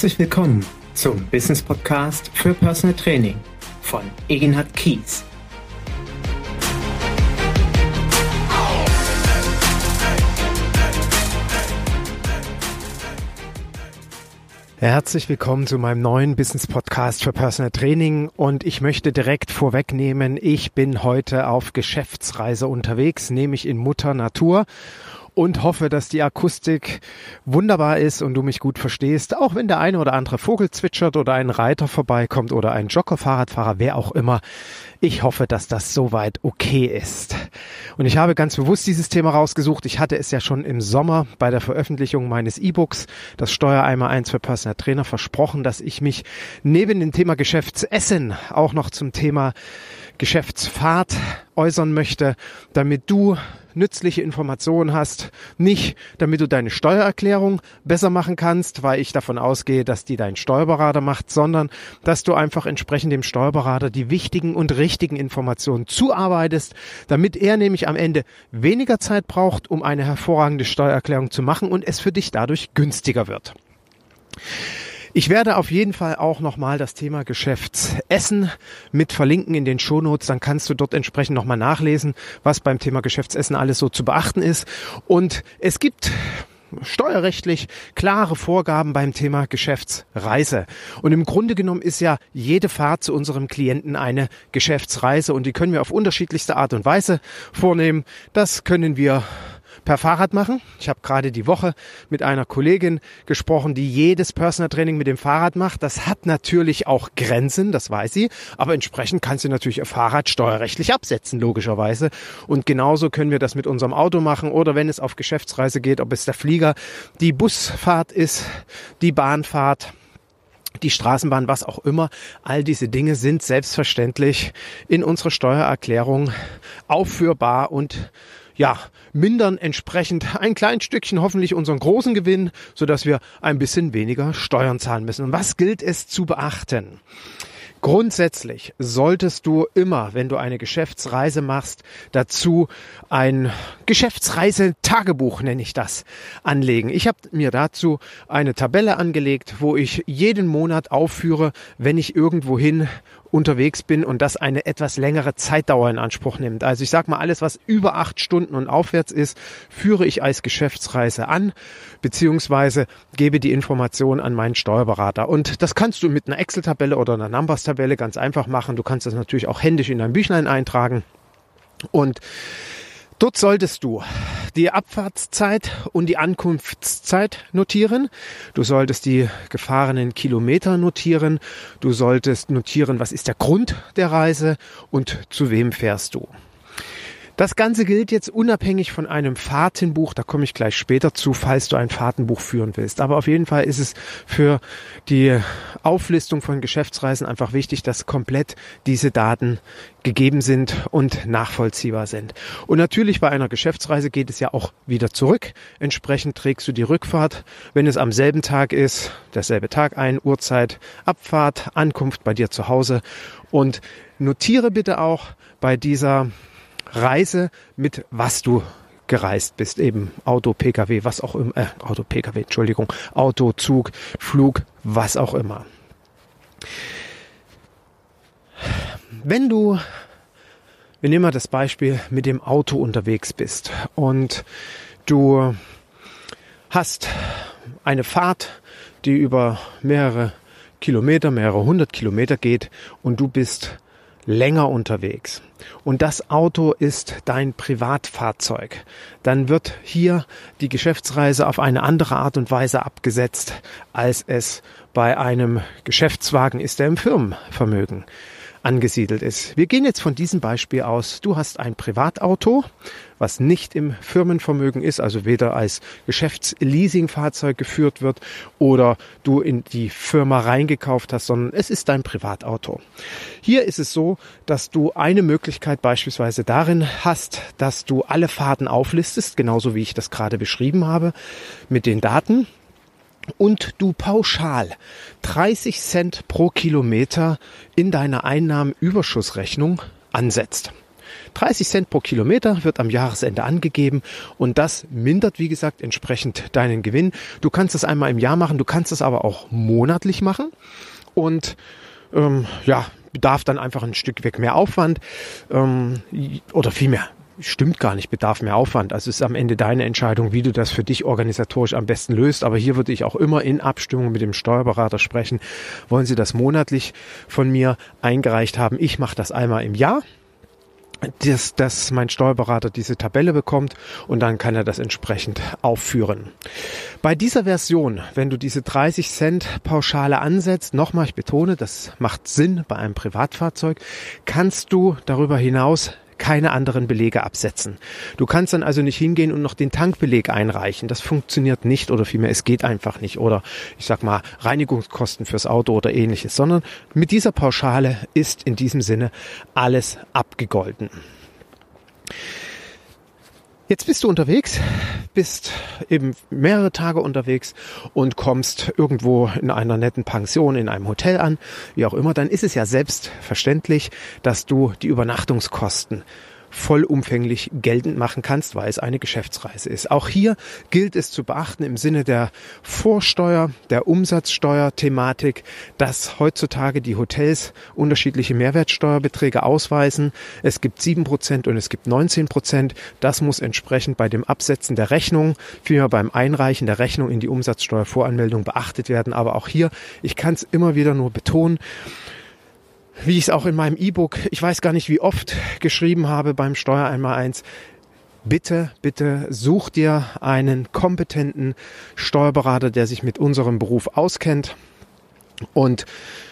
Herzlich willkommen zum Business Podcast für Personal Training von Egenhard Kies. Herzlich willkommen zu meinem neuen Business Podcast für Personal Training und ich möchte direkt vorwegnehmen, ich bin heute auf Geschäftsreise unterwegs, nämlich in Mutter Natur und hoffe, dass die Akustik wunderbar ist und du mich gut verstehst, auch wenn der eine oder andere Vogel zwitschert oder ein Reiter vorbeikommt oder ein Jogger, Fahrradfahrer, wer auch immer. Ich hoffe, dass das soweit okay ist. Und ich habe ganz bewusst dieses Thema rausgesucht. Ich hatte es ja schon im Sommer bei der Veröffentlichung meines E-Books, das Steuereimer 1 für Personal Trainer, versprochen, dass ich mich neben dem Thema Geschäftsessen auch noch zum Thema Geschäftsfahrt äußern möchte, damit du nützliche Informationen hast. Nicht, damit du deine Steuererklärung besser machen kannst, weil ich davon ausgehe, dass die dein Steuerberater macht, sondern dass du einfach entsprechend dem Steuerberater die wichtigen und richtigen Informationen zuarbeitest, damit er nämlich am Ende weniger Zeit braucht, um eine hervorragende Steuererklärung zu machen und es für dich dadurch günstiger wird. Ich werde auf jeden Fall auch nochmal das Thema Geschäftsessen mit verlinken in den Shownotes. Dann kannst du dort entsprechend nochmal nachlesen, was beim Thema Geschäftsessen alles so zu beachten ist. Und es gibt steuerrechtlich klare Vorgaben beim Thema Geschäftsreise. Und im Grunde genommen ist ja jede Fahrt zu unserem Klienten eine Geschäftsreise und die können wir auf unterschiedlichste Art und Weise vornehmen. Das können wir per Fahrrad machen. Ich habe gerade die Woche mit einer Kollegin gesprochen, die jedes Personal Training mit dem Fahrrad macht. Das hat natürlich auch Grenzen, das weiß sie, aber entsprechend kann sie natürlich ihr Fahrrad steuerrechtlich absetzen, logischerweise. Und genauso können wir das mit unserem Auto machen oder wenn es auf Geschäftsreise geht, ob es der Flieger, die Busfahrt ist, die Bahnfahrt die Straßenbahn, was auch immer. All diese Dinge sind selbstverständlich in unserer Steuererklärung aufführbar und ja, mindern entsprechend ein klein Stückchen hoffentlich unseren großen Gewinn, sodass wir ein bisschen weniger Steuern zahlen müssen. Und was gilt es zu beachten? Grundsätzlich solltest du immer, wenn du eine Geschäftsreise machst, dazu ein Geschäftsreisetagebuch, nenne ich das, anlegen. Ich habe mir dazu eine Tabelle angelegt, wo ich jeden Monat aufführe, wenn ich irgendwohin unterwegs bin und das eine etwas längere Zeitdauer in Anspruch nimmt. Also ich sag mal, alles, was über acht Stunden und aufwärts ist, führe ich als Geschäftsreise an, beziehungsweise gebe die Information an meinen Steuerberater. Und das kannst du mit einer Excel-Tabelle oder einer Numbers-Tabelle ganz einfach machen. Du kannst das natürlich auch händisch in dein Büchlein eintragen. Und Dort solltest du die Abfahrtszeit und die Ankunftszeit notieren. Du solltest die gefahrenen Kilometer notieren. Du solltest notieren, was ist der Grund der Reise und zu wem fährst du. Das Ganze gilt jetzt unabhängig von einem Fahrtenbuch, da komme ich gleich später zu, falls du ein Fahrtenbuch führen willst. Aber auf jeden Fall ist es für die Auflistung von Geschäftsreisen einfach wichtig, dass komplett diese Daten gegeben sind und nachvollziehbar sind. Und natürlich bei einer Geschäftsreise geht es ja auch wieder zurück. Entsprechend trägst du die Rückfahrt, wenn es am selben Tag ist, derselbe Tag ein, Uhrzeit, Abfahrt, Ankunft bei dir zu Hause und notiere bitte auch bei dieser Reise mit was du gereist bist, eben Auto, Pkw, was auch immer, äh, Auto, Pkw, Entschuldigung, Auto, Zug, Flug, was auch immer. Wenn du, wir nehmen mal das Beispiel, mit dem Auto unterwegs bist und du hast eine Fahrt, die über mehrere Kilometer, mehrere hundert Kilometer geht und du bist länger unterwegs. Und das Auto ist dein Privatfahrzeug, dann wird hier die Geschäftsreise auf eine andere Art und Weise abgesetzt, als es bei einem Geschäftswagen ist, der im Firmenvermögen angesiedelt ist. Wir gehen jetzt von diesem Beispiel aus. Du hast ein Privatauto, was nicht im Firmenvermögen ist, also weder als Geschäftsleasingfahrzeug geführt wird oder du in die Firma reingekauft hast, sondern es ist dein Privatauto. Hier ist es so, dass du eine Möglichkeit beispielsweise darin hast, dass du alle Fahrten auflistest, genauso wie ich das gerade beschrieben habe, mit den Daten und du pauschal 30 Cent pro Kilometer in deiner Einnahmenüberschussrechnung ansetzt. 30 Cent pro Kilometer wird am Jahresende angegeben und das mindert, wie gesagt, entsprechend deinen Gewinn. Du kannst es einmal im Jahr machen, du kannst es aber auch monatlich machen und ähm, ja, bedarf dann einfach ein Stück weg mehr Aufwand ähm, oder vielmehr stimmt gar nicht, bedarf mehr Aufwand. Also es ist am Ende deine Entscheidung, wie du das für dich organisatorisch am besten löst. Aber hier würde ich auch immer in Abstimmung mit dem Steuerberater sprechen. Wollen Sie das monatlich von mir eingereicht haben? Ich mache das einmal im Jahr dass, dass mein Steuerberater diese Tabelle bekommt und dann kann er das entsprechend aufführen. Bei dieser Version, wenn du diese 30 Cent Pauschale ansetzt, nochmal, ich betone, das macht Sinn bei einem Privatfahrzeug, kannst du darüber hinaus keine anderen Belege absetzen. Du kannst dann also nicht hingehen und noch den Tankbeleg einreichen. Das funktioniert nicht oder vielmehr es geht einfach nicht oder ich sag mal Reinigungskosten fürs Auto oder ähnliches, sondern mit dieser Pauschale ist in diesem Sinne alles abgegolten. Jetzt bist du unterwegs, bist eben mehrere Tage unterwegs und kommst irgendwo in einer netten Pension, in einem Hotel an, wie auch immer, dann ist es ja selbstverständlich, dass du die Übernachtungskosten vollumfänglich geltend machen kannst, weil es eine Geschäftsreise ist. Auch hier gilt es zu beachten im Sinne der Vorsteuer, der Umsatzsteuer-Thematik, dass heutzutage die Hotels unterschiedliche Mehrwertsteuerbeträge ausweisen. Es gibt sieben Prozent und es gibt 19 Prozent. Das muss entsprechend bei dem Absetzen der Rechnung, vielmehr beim Einreichen der Rechnung in die Umsatzsteuervoranmeldung beachtet werden. Aber auch hier, ich kann es immer wieder nur betonen, wie ich es auch in meinem E-Book, ich weiß gar nicht wie oft geschrieben habe beim Steuer einmal eins, bitte, bitte such dir einen kompetenten Steuerberater, der sich mit unserem Beruf auskennt. Und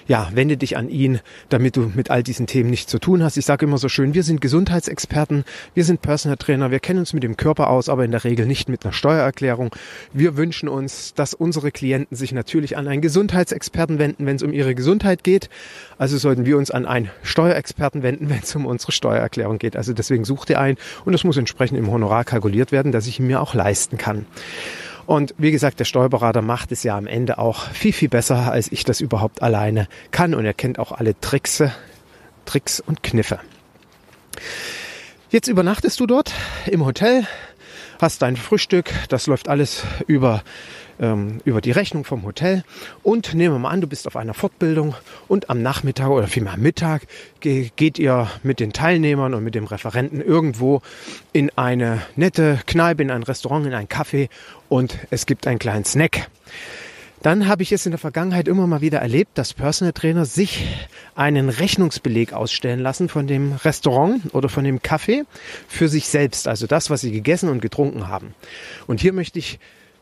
ja, wende dich an ihn, damit du mit all diesen Themen nichts zu tun hast. Ich sage immer so schön, wir sind Gesundheitsexperten, wir sind Personal Trainer, wir kennen uns mit dem Körper aus, aber in der Regel nicht mit einer Steuererklärung. Wir wünschen uns, dass unsere Klienten sich natürlich an einen Gesundheitsexperten wenden, wenn es um ihre Gesundheit geht. Also sollten wir uns an einen Steuerexperten wenden, wenn es um unsere Steuererklärung geht. Also deswegen sucht ihr ein und es muss entsprechend im Honorar kalkuliert werden, dass ich ihn mir auch leisten kann. Und wie gesagt, der Steuerberater macht es ja am Ende auch viel, viel besser, als ich das überhaupt alleine kann. Und er kennt auch alle Tricks, Tricks und Kniffe. Jetzt übernachtest du dort im Hotel, hast dein Frühstück, das läuft alles über ähm, über die Rechnung vom Hotel und nehmen wir mal an, du bist auf einer Fortbildung und am Nachmittag oder vielmehr am Mittag ge geht ihr mit den Teilnehmern und mit dem Referenten irgendwo in eine nette Kneipe, in ein Restaurant, in ein Café und es gibt einen kleinen Snack. Dann habe ich es in der Vergangenheit immer mal wieder erlebt, dass Personal Trainer sich einen Rechnungsbeleg ausstellen lassen von dem Restaurant oder von dem Café für sich selbst, also das, was sie gegessen und getrunken haben. Und hier möchte ich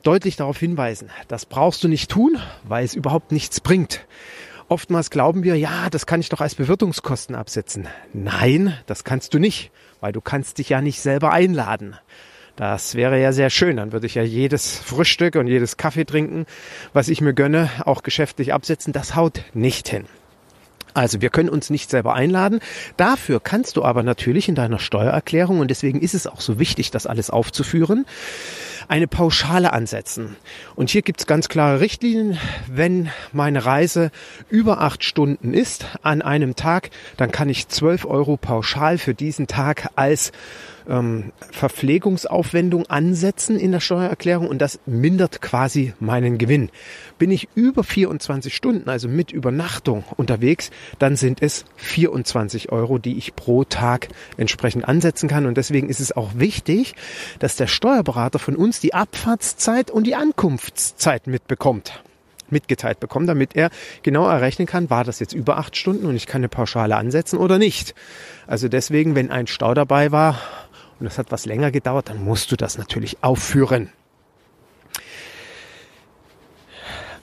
deutlich darauf hinweisen, das brauchst du nicht tun, weil es überhaupt nichts bringt. Oftmals glauben wir, ja, das kann ich doch als Bewirtungskosten absetzen. Nein, das kannst du nicht, weil du kannst dich ja nicht selber einladen. Das wäre ja sehr schön. Dann würde ich ja jedes Frühstück und jedes Kaffee trinken, was ich mir gönne, auch geschäftlich absetzen. Das haut nicht hin. Also wir können uns nicht selber einladen. Dafür kannst du aber natürlich in deiner Steuererklärung, und deswegen ist es auch so wichtig, das alles aufzuführen, eine Pauschale ansetzen. Und hier gibt es ganz klare Richtlinien. Wenn meine Reise über acht Stunden ist an einem Tag, dann kann ich zwölf Euro pauschal für diesen Tag als ähm, Verpflegungsaufwendung ansetzen in der Steuererklärung und das mindert quasi meinen Gewinn. Bin ich über 24 Stunden, also mit Übernachtung unterwegs, dann sind es 24 Euro, die ich pro Tag entsprechend ansetzen kann. Und deswegen ist es auch wichtig, dass der Steuerberater von uns die Abfahrtszeit und die Ankunftszeit mitbekommt mitgeteilt bekommt, damit er genau errechnen kann, war das jetzt über acht Stunden und ich kann eine Pauschale ansetzen oder nicht. Also deswegen, wenn ein Stau dabei war, und das hat was länger gedauert, dann musst du das natürlich aufführen.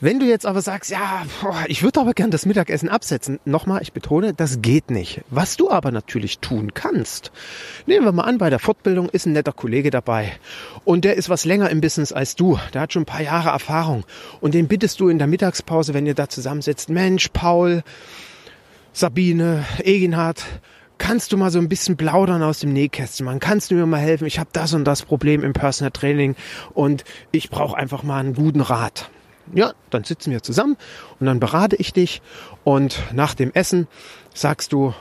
Wenn du jetzt aber sagst, ja, ich würde aber gern das Mittagessen absetzen, nochmal, ich betone, das geht nicht. Was du aber natürlich tun kannst, nehmen wir mal an, bei der Fortbildung ist ein netter Kollege dabei und der ist was länger im Business als du, der hat schon ein paar Jahre Erfahrung und den bittest du in der Mittagspause, wenn ihr da zusammensitzt, Mensch, Paul, Sabine, Eginhard, kannst du mal so ein bisschen plaudern aus dem Nähkästchen machen? Kannst du mir mal helfen? Ich habe das und das Problem im Personal Training und ich brauche einfach mal einen guten Rat. Ja, dann sitzen wir zusammen und dann berate ich dich und nach dem Essen sagst du,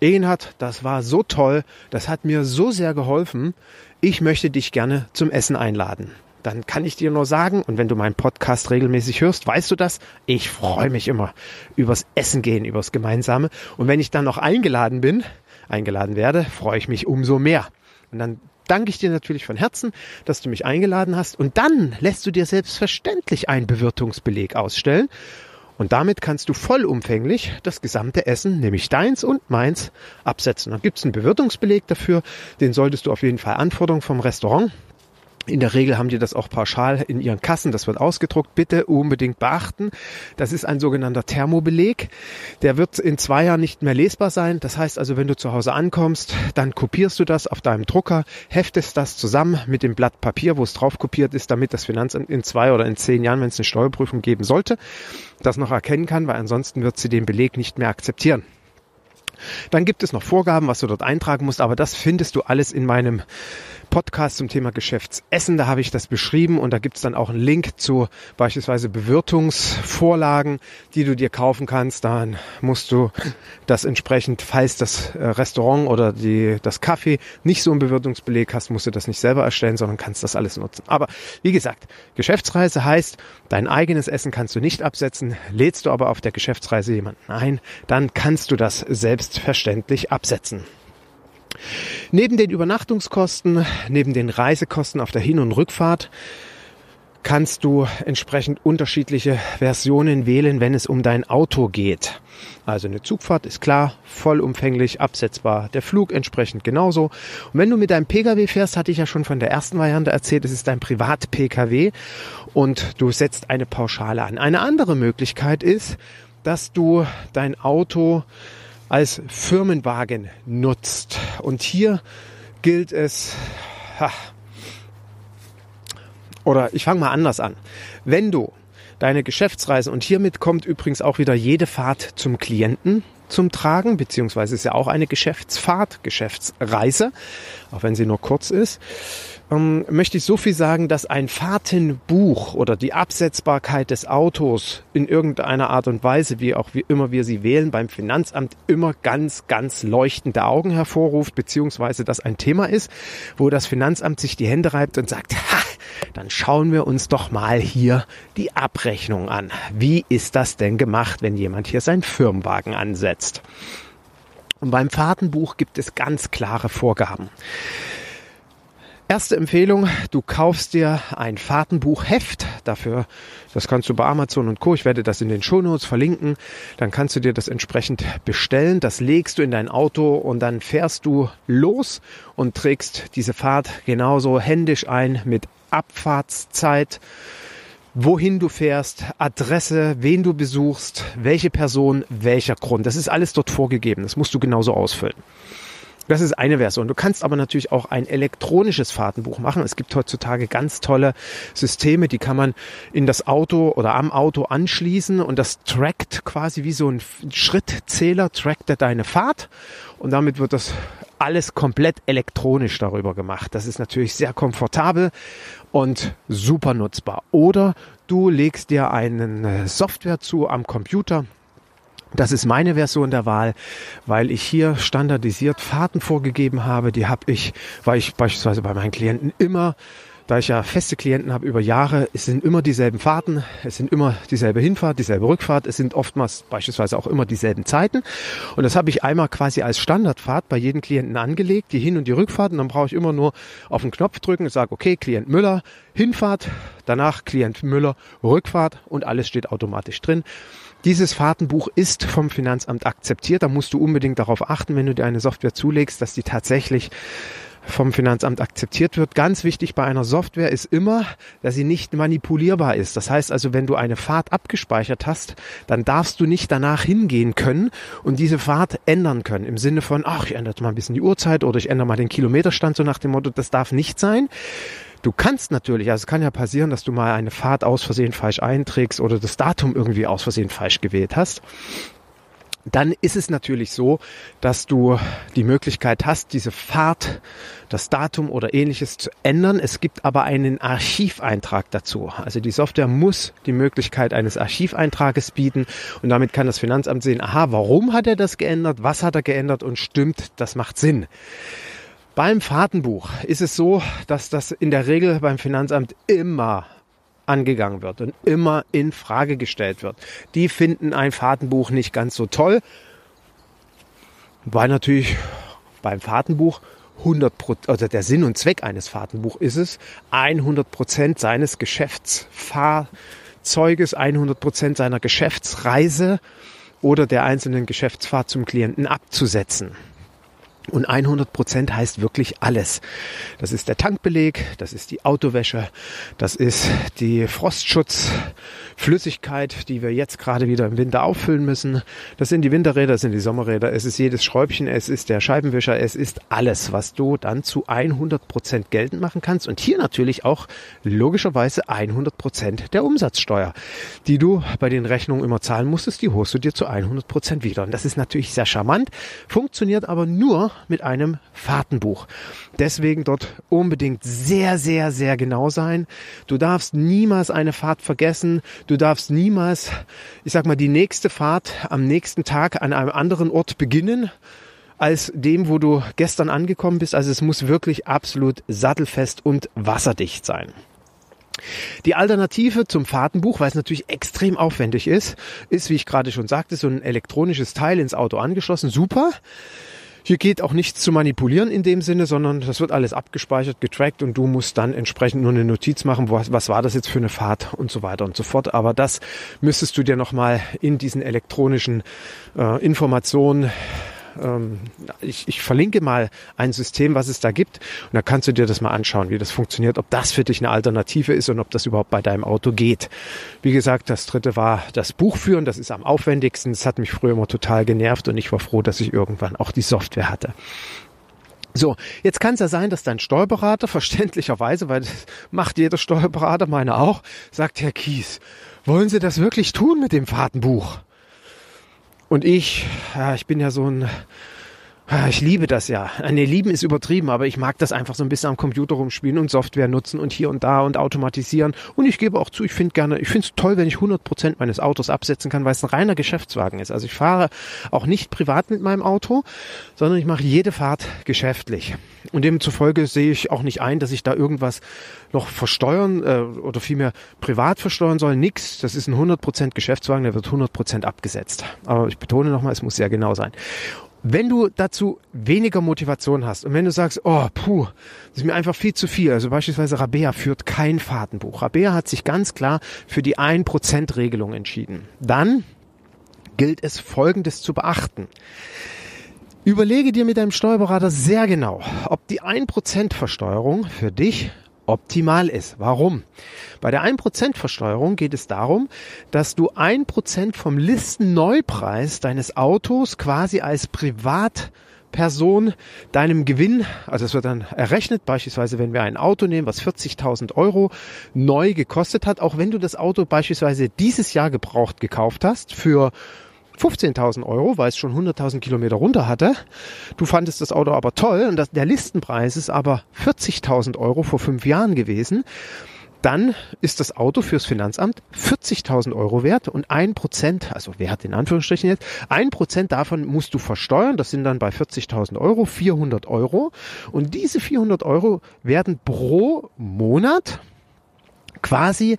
Egenhard, das war so toll, das hat mir so sehr geholfen, ich möchte dich gerne zum Essen einladen. Dann kann ich dir nur sagen, und wenn du meinen Podcast regelmäßig hörst, weißt du das, ich freue mich immer übers Essen gehen, übers Gemeinsame. Und wenn ich dann noch eingeladen bin, eingeladen werde, freue ich mich umso mehr. Und dann danke ich dir natürlich von Herzen, dass du mich eingeladen hast. Und dann lässt du dir selbstverständlich einen Bewirtungsbeleg ausstellen. Und damit kannst du vollumfänglich das gesamte Essen, nämlich deins und meins, absetzen. Dann gibt es einen Bewirtungsbeleg dafür, den solltest du auf jeden Fall anfordern vom Restaurant. In der Regel haben die das auch pauschal in ihren Kassen. Das wird ausgedruckt. Bitte unbedingt beachten. Das ist ein sogenannter Thermobeleg. Der wird in zwei Jahren nicht mehr lesbar sein. Das heißt also, wenn du zu Hause ankommst, dann kopierst du das auf deinem Drucker, heftest das zusammen mit dem Blatt Papier, wo es drauf kopiert ist, damit das Finanzamt in zwei oder in zehn Jahren, wenn es eine Steuerprüfung geben sollte, das noch erkennen kann, weil ansonsten wird sie den Beleg nicht mehr akzeptieren. Dann gibt es noch Vorgaben, was du dort eintragen musst, aber das findest du alles in meinem Podcast zum Thema Geschäftsessen. Da habe ich das beschrieben und da gibt es dann auch einen Link zu beispielsweise Bewirtungsvorlagen, die du dir kaufen kannst. Dann musst du das entsprechend, falls das äh, Restaurant oder die, das Kaffee nicht so einen Bewirtungsbeleg hast, musst du das nicht selber erstellen, sondern kannst das alles nutzen. Aber wie gesagt, Geschäftsreise heißt, dein eigenes Essen kannst du nicht absetzen. Lädst du aber auf der Geschäftsreise jemanden ein, dann kannst du das selbstverständlich absetzen. Neben den Übernachtungskosten, neben den Reisekosten auf der Hin- und Rückfahrt kannst du entsprechend unterschiedliche Versionen wählen, wenn es um dein Auto geht. Also eine Zugfahrt ist klar, vollumfänglich absetzbar. Der Flug entsprechend genauso. Und wenn du mit deinem Pkw fährst, hatte ich ja schon von der ersten Variante erzählt, es ist dein Privat-Pkw und du setzt eine Pauschale an. Eine andere Möglichkeit ist, dass du dein Auto als Firmenwagen nutzt. Und hier gilt es, ha, oder ich fange mal anders an. Wenn du deine Geschäftsreise, und hiermit kommt übrigens auch wieder jede Fahrt zum Klienten zum Tragen, beziehungsweise ist ja auch eine Geschäftsfahrt, Geschäftsreise, auch wenn sie nur kurz ist ähm, möchte ich so viel sagen, dass ein Fahrtenbuch oder die Absetzbarkeit des Autos in irgendeiner Art und Weise, wie auch wie immer wir sie wählen, beim Finanzamt immer ganz, ganz leuchtende Augen hervorruft, beziehungsweise das ein Thema ist, wo das Finanzamt sich die Hände reibt und sagt, ha, dann schauen wir uns doch mal hier die Abrechnung an. Wie ist das denn gemacht, wenn jemand hier seinen Firmenwagen ansetzt? Und beim Fahrtenbuch gibt es ganz klare Vorgaben. Erste Empfehlung, du kaufst dir ein Fahrtenbuchheft. Dafür, das kannst du bei Amazon und Co. Ich werde das in den Shownotes verlinken. Dann kannst du dir das entsprechend bestellen. Das legst du in dein Auto und dann fährst du los und trägst diese Fahrt genauso händisch ein mit Abfahrtszeit, wohin du fährst, Adresse, wen du besuchst, welche Person, welcher Grund. Das ist alles dort vorgegeben. Das musst du genauso ausfüllen. Das ist eine Version. Du kannst aber natürlich auch ein elektronisches Fahrtenbuch machen. Es gibt heutzutage ganz tolle Systeme, die kann man in das Auto oder am Auto anschließen und das trackt quasi wie so ein Schrittzähler, trackt er deine Fahrt und damit wird das alles komplett elektronisch darüber gemacht. Das ist natürlich sehr komfortabel und super nutzbar. Oder du legst dir eine Software zu am Computer, das ist meine Version der Wahl, weil ich hier standardisiert Fahrten vorgegeben habe. Die habe ich, weil ich beispielsweise bei meinen Klienten immer, da ich ja feste Klienten habe über Jahre, es sind immer dieselben Fahrten, es sind immer dieselbe Hinfahrt, dieselbe Rückfahrt, es sind oftmals beispielsweise auch immer dieselben Zeiten. Und das habe ich einmal quasi als Standardfahrt bei jedem Klienten angelegt, die Hin- und die Rückfahrt. Und dann brauche ich immer nur auf den Knopf drücken und sage, okay, Klient Müller, Hinfahrt, danach Klient Müller, Rückfahrt und alles steht automatisch drin. Dieses Fahrtenbuch ist vom Finanzamt akzeptiert. Da musst du unbedingt darauf achten, wenn du dir eine Software zulegst, dass die tatsächlich vom Finanzamt akzeptiert wird. Ganz wichtig bei einer Software ist immer, dass sie nicht manipulierbar ist. Das heißt also, wenn du eine Fahrt abgespeichert hast, dann darfst du nicht danach hingehen können und diese Fahrt ändern können. Im Sinne von, ach, ich ändere mal ein bisschen die Uhrzeit oder ich ändere mal den Kilometerstand, so nach dem Motto, das darf nicht sein. Du kannst natürlich, also es kann ja passieren, dass du mal eine Fahrt aus Versehen falsch einträgst oder das Datum irgendwie aus Versehen falsch gewählt hast. dann ist es natürlich so, dass du die Möglichkeit hast, diese Fahrt, das Datum oder ähnliches zu ändern. Es gibt aber einen Archiveintrag dazu. Also die Software muss die Möglichkeit eines Archiveintrages bieten und damit kann das Finanzamt sehen, aha, warum hat er das geändert, was hat er geändert und stimmt, das macht Sinn. Beim Fahrtenbuch ist es so, dass das in der Regel beim Finanzamt immer angegangen wird und immer in Frage gestellt wird. Die finden ein Fahrtenbuch nicht ganz so toll, weil natürlich beim Fahrtenbuch 100% also der Sinn und Zweck eines Fahrtenbuchs ist es, 100 Prozent seines Geschäftsfahrzeuges, 100 Prozent seiner Geschäftsreise oder der einzelnen Geschäftsfahrt zum Klienten abzusetzen. Und 100 Prozent heißt wirklich alles. Das ist der Tankbeleg, das ist die Autowäsche, das ist die Frostschutzflüssigkeit, die wir jetzt gerade wieder im Winter auffüllen müssen. Das sind die Winterräder, das sind die Sommerräder, es ist jedes Schräubchen, es ist der Scheibenwischer, es ist alles, was du dann zu 100 Prozent geltend machen kannst. Und hier natürlich auch logischerweise 100 Prozent der Umsatzsteuer, die du bei den Rechnungen immer zahlen musstest, die holst du dir zu 100 Prozent wieder. Und das ist natürlich sehr charmant, funktioniert aber nur mit einem Fahrtenbuch. Deswegen dort unbedingt sehr, sehr, sehr genau sein. Du darfst niemals eine Fahrt vergessen. Du darfst niemals, ich sag mal, die nächste Fahrt am nächsten Tag an einem anderen Ort beginnen als dem, wo du gestern angekommen bist. Also es muss wirklich absolut sattelfest und wasserdicht sein. Die Alternative zum Fahrtenbuch, weil es natürlich extrem aufwendig ist, ist, wie ich gerade schon sagte, so ein elektronisches Teil ins Auto angeschlossen. Super. Hier geht auch nichts zu manipulieren in dem Sinne, sondern das wird alles abgespeichert, getrackt und du musst dann entsprechend nur eine Notiz machen, was, was war das jetzt für eine Fahrt und so weiter und so fort. Aber das müsstest du dir nochmal in diesen elektronischen äh, Informationen ähm, ich, ich verlinke mal ein System, was es da gibt. Und da kannst du dir das mal anschauen, wie das funktioniert, ob das für dich eine Alternative ist und ob das überhaupt bei deinem Auto geht. Wie gesagt, das dritte war das Buchführen. Das ist am aufwendigsten. Das hat mich früher immer total genervt und ich war froh, dass ich irgendwann auch die Software hatte. So, jetzt kann es ja sein, dass dein Steuerberater verständlicherweise, weil das macht jeder Steuerberater, meine auch, sagt, Herr Kies, wollen Sie das wirklich tun mit dem Fahrtenbuch? Und ich, ja, ich bin ja so ein, ich liebe das ja. Nee, lieben ist übertrieben, aber ich mag das einfach so ein bisschen am Computer rumspielen und Software nutzen und hier und da und automatisieren. Und ich gebe auch zu, ich finde gerne, ich finde es toll, wenn ich 100 Prozent meines Autos absetzen kann, weil es ein reiner Geschäftswagen ist. Also ich fahre auch nicht privat mit meinem Auto, sondern ich mache jede Fahrt geschäftlich. Und demzufolge sehe ich auch nicht ein, dass ich da irgendwas noch versteuern äh, oder vielmehr privat versteuern soll. Nix. Das ist ein 100 Prozent Geschäftswagen, der wird 100 Prozent abgesetzt. Aber ich betone nochmal, es muss sehr genau sein. Wenn du dazu weniger Motivation hast und wenn du sagst, oh, puh, das ist mir einfach viel zu viel, also beispielsweise Rabea führt kein Fahrtenbuch. Rabea hat sich ganz klar für die 1%-Regelung entschieden. Dann gilt es Folgendes zu beachten. Überlege dir mit deinem Steuerberater sehr genau, ob die 1% Versteuerung für dich optimal ist. Warum? Bei der 1% Versteuerung geht es darum, dass du 1% vom Listenneupreis deines Autos quasi als Privatperson deinem Gewinn, also es wird dann errechnet, beispielsweise wenn wir ein Auto nehmen, was 40.000 Euro neu gekostet hat, auch wenn du das Auto beispielsweise dieses Jahr gebraucht gekauft hast für 15.000 Euro, weil es schon 100.000 Kilometer runter hatte. Du fandest das Auto aber toll und das, der Listenpreis ist aber 40.000 Euro vor fünf Jahren gewesen. Dann ist das Auto fürs Finanzamt 40.000 Euro wert und ein Prozent, also Wert in Anführungsstrichen jetzt, ein Prozent davon musst du versteuern. Das sind dann bei 40.000 Euro 400 Euro. Und diese 400 Euro werden pro Monat quasi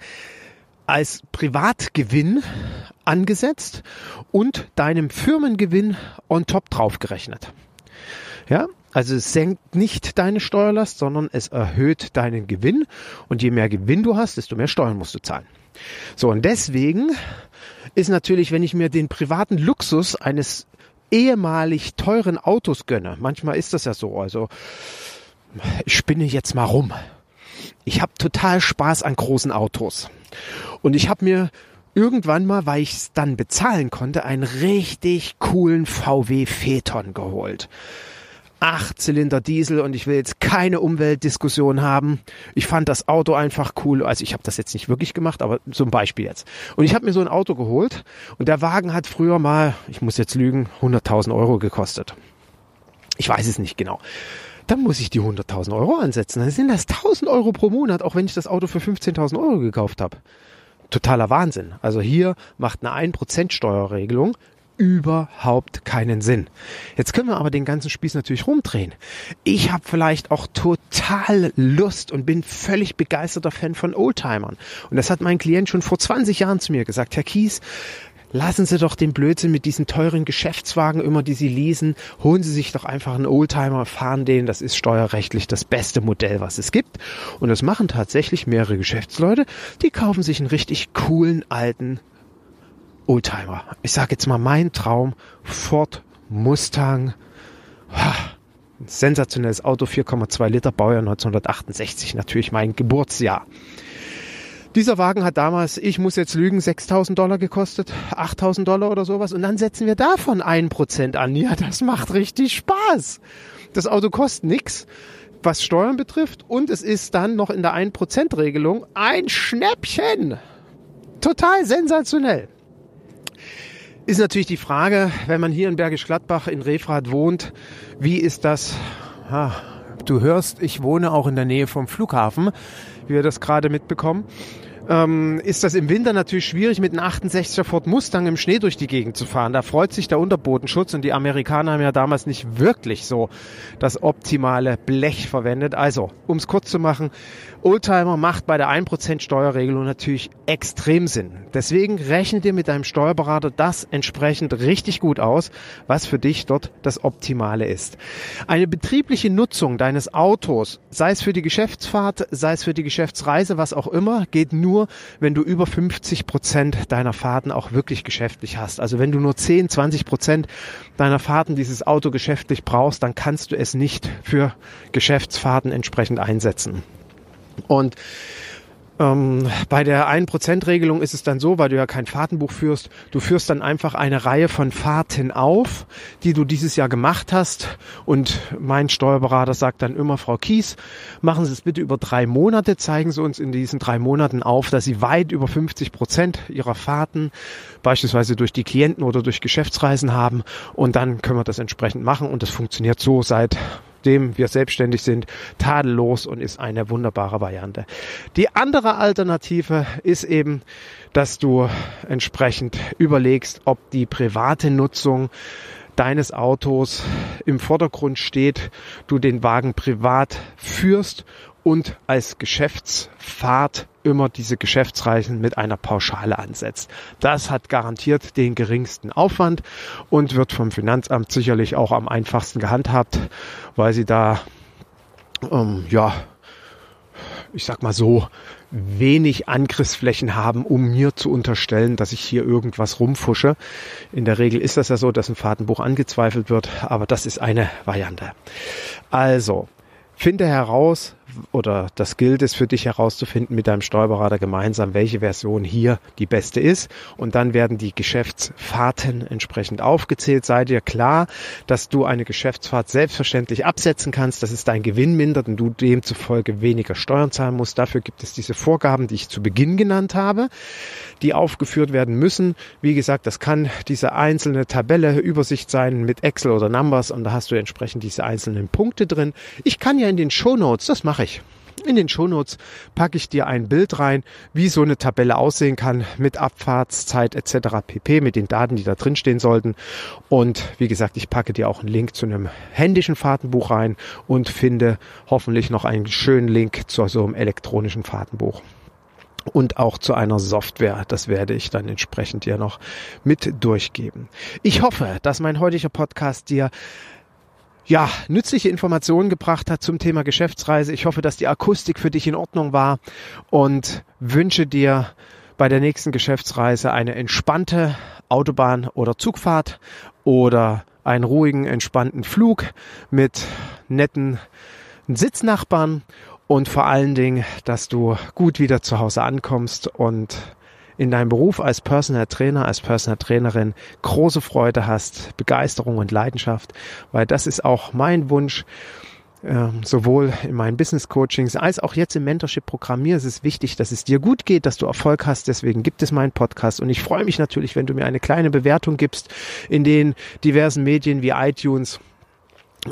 als Privatgewinn angesetzt und deinem Firmengewinn on top draufgerechnet. Ja, also es senkt nicht deine Steuerlast, sondern es erhöht deinen Gewinn und je mehr Gewinn du hast, desto mehr Steuern musst du zahlen. So und deswegen ist natürlich, wenn ich mir den privaten Luxus eines ehemalig teuren Autos gönne, manchmal ist das ja so, also ich spinne jetzt mal rum. Ich habe total Spaß an großen Autos. Und ich habe mir irgendwann mal, weil ich es dann bezahlen konnte, einen richtig coolen VW Phaeton geholt. Achtzylinder Diesel und ich will jetzt keine Umweltdiskussion haben. Ich fand das Auto einfach cool. Also ich habe das jetzt nicht wirklich gemacht, aber zum Beispiel jetzt. Und ich habe mir so ein Auto geholt und der Wagen hat früher mal, ich muss jetzt lügen, 100.000 Euro gekostet. Ich weiß es nicht genau. Dann muss ich die 100.000 Euro ansetzen. Dann sind das 1.000 Euro pro Monat, auch wenn ich das Auto für 15.000 Euro gekauft habe. Totaler Wahnsinn. Also hier macht eine 1% Steuerregelung überhaupt keinen Sinn. Jetzt können wir aber den ganzen Spieß natürlich rumdrehen. Ich habe vielleicht auch total Lust und bin völlig begeisterter Fan von Oldtimern. Und das hat mein Klient schon vor 20 Jahren zu mir gesagt. Herr Kies, Lassen Sie doch den Blödsinn mit diesen teuren Geschäftswagen immer, die Sie leasen. Holen Sie sich doch einfach einen Oldtimer, fahren den. Das ist steuerrechtlich das beste Modell, was es gibt. Und das machen tatsächlich mehrere Geschäftsleute. Die kaufen sich einen richtig coolen alten Oldtimer. Ich sage jetzt mal mein Traum, Ford Mustang. Ein sensationelles Auto, 4,2 Liter, Baujahr 1968, natürlich mein Geburtsjahr. Dieser Wagen hat damals, ich muss jetzt lügen, 6.000 Dollar gekostet, 8.000 Dollar oder sowas. Und dann setzen wir davon ein Prozent an. Ja, das macht richtig Spaß. Das Auto kostet nichts, was Steuern betrifft. Und es ist dann noch in der 1%-Regelung ein Schnäppchen. Total sensationell. Ist natürlich die Frage, wenn man hier in Bergisch Gladbach in Refrath wohnt, wie ist das? Ah, du hörst, ich wohne auch in der Nähe vom Flughafen, wie wir das gerade mitbekommen ähm, ist das im Winter natürlich schwierig, mit einem 68er Ford Mustang im Schnee durch die Gegend zu fahren. Da freut sich der Unterbodenschutz und die Amerikaner haben ja damals nicht wirklich so das optimale Blech verwendet. Also, um es kurz zu machen, Oldtimer macht bei der 1% Steuerregelung natürlich extrem Sinn. Deswegen rechne dir mit deinem Steuerberater das entsprechend richtig gut aus, was für dich dort das Optimale ist. Eine betriebliche Nutzung deines Autos, sei es für die Geschäftsfahrt, sei es für die Geschäftsreise, was auch immer, geht nur nur, wenn du über 50 Prozent deiner Fahrten auch wirklich geschäftlich hast. Also wenn du nur 10, 20 Prozent deiner Fahrten dieses Auto geschäftlich brauchst, dann kannst du es nicht für Geschäftsfahrten entsprechend einsetzen. Und ähm, bei der 1%-Regelung ist es dann so, weil du ja kein Fahrtenbuch führst, du führst dann einfach eine Reihe von Fahrten auf, die du dieses Jahr gemacht hast. Und mein Steuerberater sagt dann immer, Frau Kies, machen Sie es bitte über drei Monate, zeigen Sie uns in diesen drei Monaten auf, dass Sie weit über 50 Prozent Ihrer Fahrten beispielsweise durch die Klienten oder durch Geschäftsreisen haben. Und dann können wir das entsprechend machen. Und das funktioniert so seit dem wir selbstständig sind, tadellos und ist eine wunderbare Variante. Die andere Alternative ist eben, dass du entsprechend überlegst, ob die private Nutzung deines Autos im Vordergrund steht, du den Wagen privat führst und als Geschäftsfahrt immer diese Geschäftsreisen mit einer Pauschale ansetzt. Das hat garantiert den geringsten Aufwand und wird vom Finanzamt sicherlich auch am einfachsten gehandhabt, weil sie da ähm, ja ich sag mal so, wenig Angriffsflächen haben, um mir zu unterstellen, dass ich hier irgendwas rumfusche. In der Regel ist das ja so, dass ein Fahrtenbuch angezweifelt wird, aber das ist eine Variante. Also, finde heraus, oder das gilt es für dich herauszufinden mit deinem Steuerberater gemeinsam, welche Version hier die beste ist. Und dann werden die Geschäftsfahrten entsprechend aufgezählt. Sei dir klar, dass du eine Geschäftsfahrt selbstverständlich absetzen kannst, dass es dein Gewinn mindert und du demzufolge weniger Steuern zahlen musst. Dafür gibt es diese Vorgaben, die ich zu Beginn genannt habe, die aufgeführt werden müssen. Wie gesagt, das kann diese einzelne Tabelle, Übersicht sein mit Excel oder Numbers und da hast du entsprechend diese einzelnen Punkte drin. Ich kann ja in den Show Notes, das mache ich. In den Shownotes packe ich dir ein Bild rein, wie so eine Tabelle aussehen kann mit Abfahrtszeit etc. pp. mit den Daten, die da drin stehen sollten. Und wie gesagt, ich packe dir auch einen Link zu einem händischen Fahrtenbuch rein und finde hoffentlich noch einen schönen Link zu so einem elektronischen Fahrtenbuch und auch zu einer Software. Das werde ich dann entsprechend dir noch mit durchgeben. Ich hoffe, dass mein heutiger Podcast dir ja, nützliche Informationen gebracht hat zum Thema Geschäftsreise. Ich hoffe, dass die Akustik für dich in Ordnung war und wünsche dir bei der nächsten Geschäftsreise eine entspannte Autobahn- oder Zugfahrt oder einen ruhigen, entspannten Flug mit netten Sitznachbarn und vor allen Dingen, dass du gut wieder zu Hause ankommst und in deinem Beruf als Personal Trainer, als Personal Trainerin große Freude hast, Begeisterung und Leidenschaft, weil das ist auch mein Wunsch. Ähm, sowohl in meinen Business Coachings als auch jetzt im Mentorship Programm. Mir ist es wichtig, dass es dir gut geht, dass du Erfolg hast. Deswegen gibt es meinen Podcast und ich freue mich natürlich, wenn du mir eine kleine Bewertung gibst in den diversen Medien wie iTunes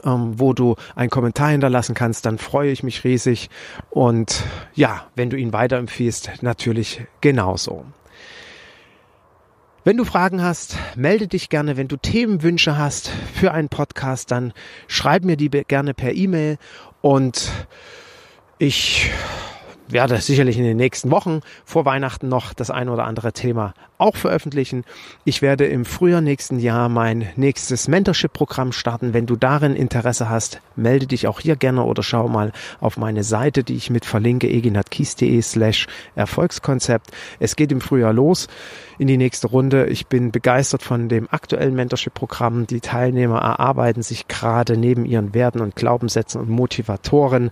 ähm, wo du einen Kommentar hinterlassen kannst, dann freue ich mich riesig. Und ja, wenn du ihn weiterempfiehlst, natürlich genauso. Wenn du Fragen hast, melde dich gerne. Wenn du Themenwünsche hast für einen Podcast, dann schreib mir die gerne per E-Mail und ich werde sicherlich in den nächsten Wochen vor Weihnachten noch das ein oder andere Thema auch veröffentlichen. Ich werde im Frühjahr nächsten Jahr mein nächstes Mentorship-Programm starten. Wenn du darin Interesse hast, melde dich auch hier gerne oder schau mal auf meine Seite, die ich mit verlinke, eginatkies.de slash Erfolgskonzept. Es geht im Frühjahr los in die nächste Runde. Ich bin begeistert von dem aktuellen Mentorship-Programm. Die Teilnehmer erarbeiten sich gerade neben ihren Werten und Glaubenssätzen und Motivatoren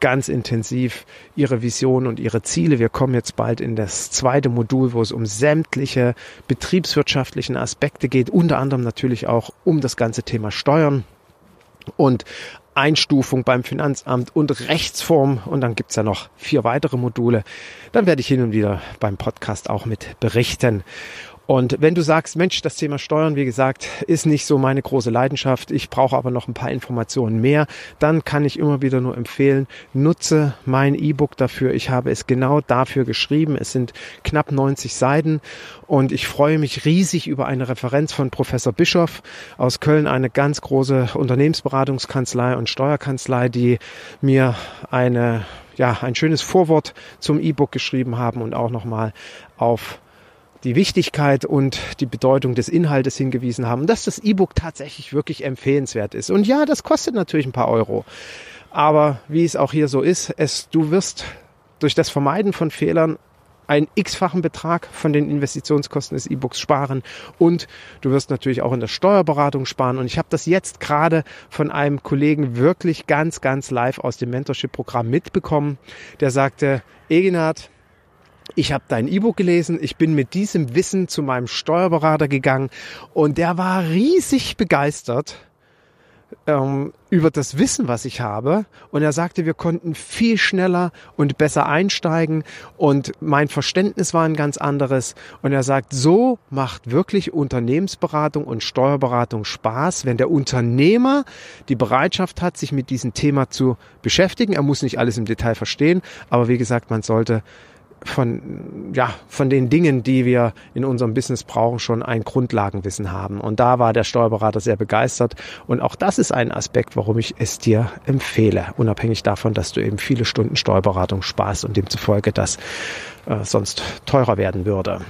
ganz intensiv ihre Vision und ihre Ziele. Wir kommen jetzt bald in das zweite Modul, wo es um sämtliche betriebswirtschaftlichen Aspekte geht, unter anderem natürlich auch um das ganze Thema Steuern. Und Einstufung beim Finanzamt und Rechtsform. Und dann gibt's ja noch vier weitere Module. Dann werde ich hin und wieder beim Podcast auch mit berichten. Und wenn du sagst, Mensch, das Thema Steuern, wie gesagt, ist nicht so meine große Leidenschaft, ich brauche aber noch ein paar Informationen mehr, dann kann ich immer wieder nur empfehlen, nutze mein E-Book dafür. Ich habe es genau dafür geschrieben. Es sind knapp 90 Seiten und ich freue mich riesig über eine Referenz von Professor Bischoff aus Köln, eine ganz große Unternehmensberatungskanzlei und Steuerkanzlei, die mir eine ja, ein schönes Vorwort zum E-Book geschrieben haben und auch nochmal auf die Wichtigkeit und die Bedeutung des Inhaltes hingewiesen haben, dass das E-Book tatsächlich wirklich empfehlenswert ist. Und ja, das kostet natürlich ein paar Euro. Aber wie es auch hier so ist, es, du wirst durch das Vermeiden von Fehlern einen x-fachen Betrag von den Investitionskosten des E-Books sparen und du wirst natürlich auch in der Steuerberatung sparen. Und ich habe das jetzt gerade von einem Kollegen wirklich ganz, ganz live aus dem Mentorship-Programm mitbekommen, der sagte, Eginhard, ich habe dein E-Book gelesen, ich bin mit diesem Wissen zu meinem Steuerberater gegangen und der war riesig begeistert ähm, über das Wissen, was ich habe. Und er sagte, wir konnten viel schneller und besser einsteigen und mein Verständnis war ein ganz anderes. Und er sagt, so macht wirklich Unternehmensberatung und Steuerberatung Spaß, wenn der Unternehmer die Bereitschaft hat, sich mit diesem Thema zu beschäftigen. Er muss nicht alles im Detail verstehen, aber wie gesagt, man sollte von, ja, von den Dingen, die wir in unserem Business brauchen, schon ein Grundlagenwissen haben. Und da war der Steuerberater sehr begeistert. Und auch das ist ein Aspekt, warum ich es dir empfehle. Unabhängig davon, dass du eben viele Stunden Steuerberatung sparst und demzufolge das äh, sonst teurer werden würde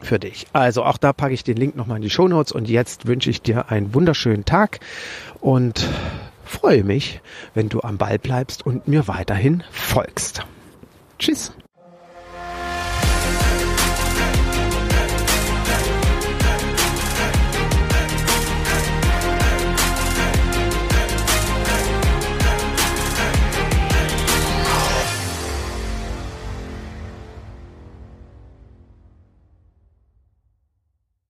für dich. Also auch da packe ich den Link nochmal in die Show Notes und jetzt wünsche ich dir einen wunderschönen Tag und freue mich, wenn du am Ball bleibst und mir weiterhin folgst. Tschüss.